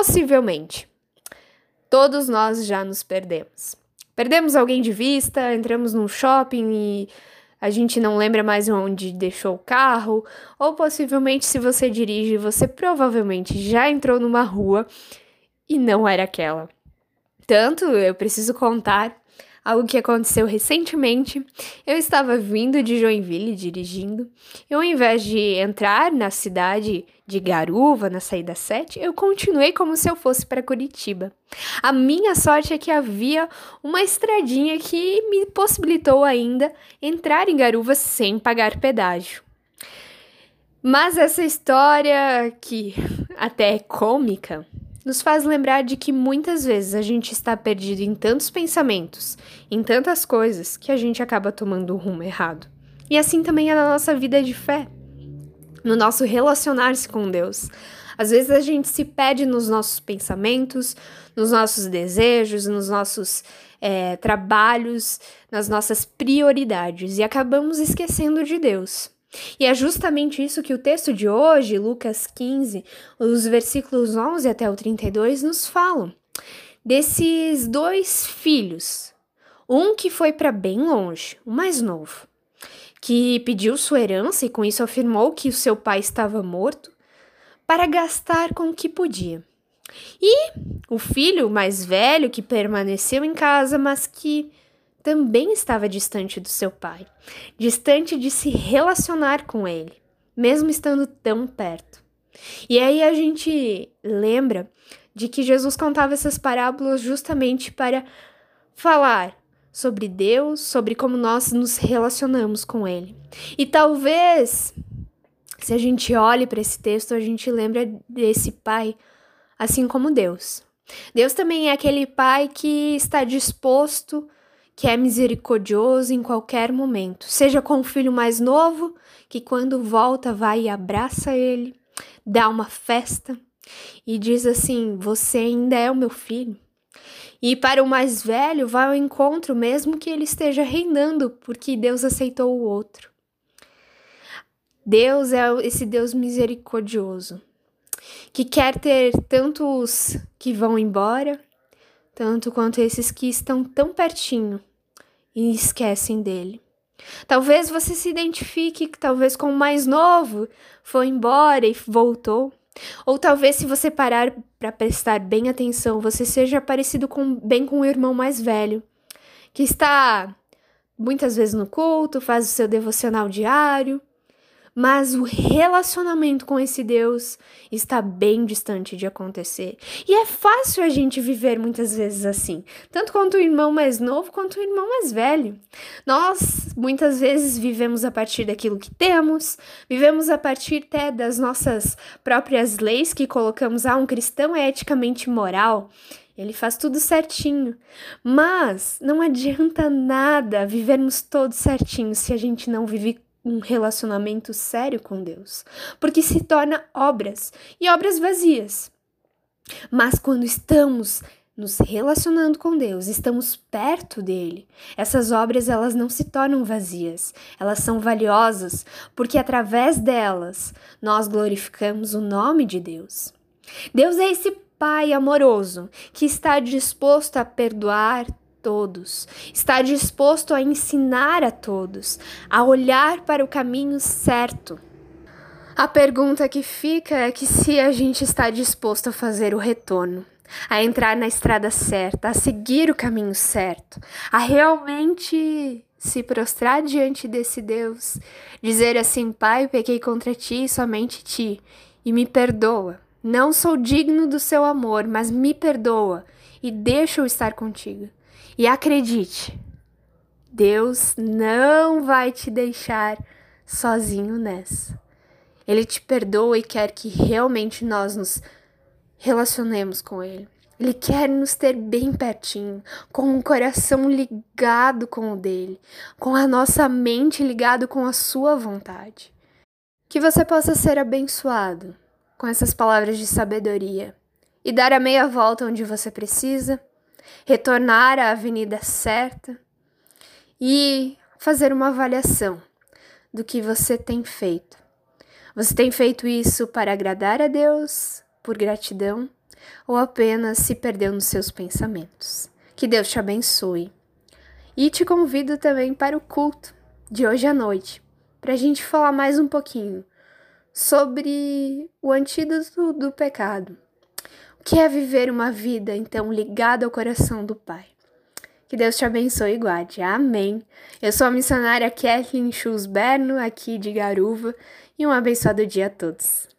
Possivelmente. Todos nós já nos perdemos. Perdemos alguém de vista, entramos num shopping e a gente não lembra mais onde deixou o carro, ou possivelmente se você dirige, você provavelmente já entrou numa rua e não era aquela. Tanto eu preciso contar algo que aconteceu recentemente. Eu estava vindo de Joinville dirigindo, e ao invés de entrar na cidade de Garuva, na saída 7, eu continuei como se eu fosse para Curitiba. A minha sorte é que havia uma estradinha que me possibilitou ainda entrar em Garuva sem pagar pedágio. Mas essa história, que até é cômica, nos faz lembrar de que muitas vezes a gente está perdido em tantos pensamentos, em tantas coisas, que a gente acaba tomando o rumo errado. E assim também é na nossa vida de fé, no nosso relacionar-se com Deus. Às vezes a gente se perde nos nossos pensamentos, nos nossos desejos, nos nossos é, trabalhos, nas nossas prioridades e acabamos esquecendo de Deus. E é justamente isso que o texto de hoje, Lucas 15, os versículos 11 até o 32, nos falam. Desses dois filhos, um que foi para bem longe, o mais novo, que pediu sua herança e com isso afirmou que o seu pai estava morto, para gastar com o que podia. E o filho mais velho que permaneceu em casa, mas que também estava distante do seu pai, distante de se relacionar com ele, mesmo estando tão perto. E aí a gente lembra de que Jesus contava essas parábolas justamente para falar sobre Deus, sobre como nós nos relacionamos com Ele. E talvez, se a gente olhe para esse texto, a gente lembra desse pai, assim como Deus. Deus também é aquele pai que está disposto que é misericordioso em qualquer momento, seja com o filho mais novo, que quando volta vai e abraça ele, dá uma festa e diz assim: Você ainda é o meu filho. E para o mais velho, vai ao encontro, mesmo que ele esteja reinando, porque Deus aceitou o outro. Deus é esse Deus misericordioso, que quer ter tantos que vão embora, tanto quanto esses que estão tão pertinho e esquecem dele. Talvez você se identifique talvez com o mais novo, foi embora e voltou. Ou talvez se você parar para prestar bem atenção, você seja parecido com, bem com o irmão mais velho, que está muitas vezes no culto, faz o seu devocional diário, mas o relacionamento com esse Deus está bem distante de acontecer. E é fácil a gente viver muitas vezes assim, tanto quanto o irmão mais novo quanto o irmão mais velho. Nós muitas vezes vivemos a partir daquilo que temos, vivemos a partir até das nossas próprias leis que colocamos. Ah, um cristão é eticamente moral. Ele faz tudo certinho. Mas não adianta nada vivermos todos certinhos se a gente não vive um relacionamento sério com Deus, porque se torna obras e obras vazias. Mas quando estamos nos relacionando com Deus, estamos perto dele, essas obras elas não se tornam vazias, elas são valiosas, porque através delas nós glorificamos o nome de Deus. Deus é esse Pai amoroso que está disposto a perdoar todos, está disposto a ensinar a todos, a olhar para o caminho certo. A pergunta que fica é que se a gente está disposto a fazer o retorno, a entrar na estrada certa, a seguir o caminho certo, a realmente se prostrar diante desse Deus, dizer assim: Pai, pequei contra ti, somente ti, e me perdoa. Não sou digno do seu amor, mas me perdoa e deixa eu estar contigo. E acredite, Deus não vai te deixar sozinho nessa. Ele te perdoa e quer que realmente nós nos relacionemos com Ele. Ele quer nos ter bem pertinho, com o coração ligado com o dele, com a nossa mente ligado com a sua vontade. Que você possa ser abençoado com essas palavras de sabedoria e dar a meia volta onde você precisa retornar à avenida certa e fazer uma avaliação do que você tem feito. Você tem feito isso para agradar a Deus, por gratidão, ou apenas se perdeu nos seus pensamentos. Que Deus te abençoe. E te convido também para o culto de hoje à noite, para a gente falar mais um pouquinho sobre o antídoto do pecado. Que é viver uma vida, então, ligada ao coração do Pai? Que Deus te abençoe e guarde. Amém. Eu sou a missionária Kathleen Schusberno, aqui de Garuva, e um abençoado dia a todos.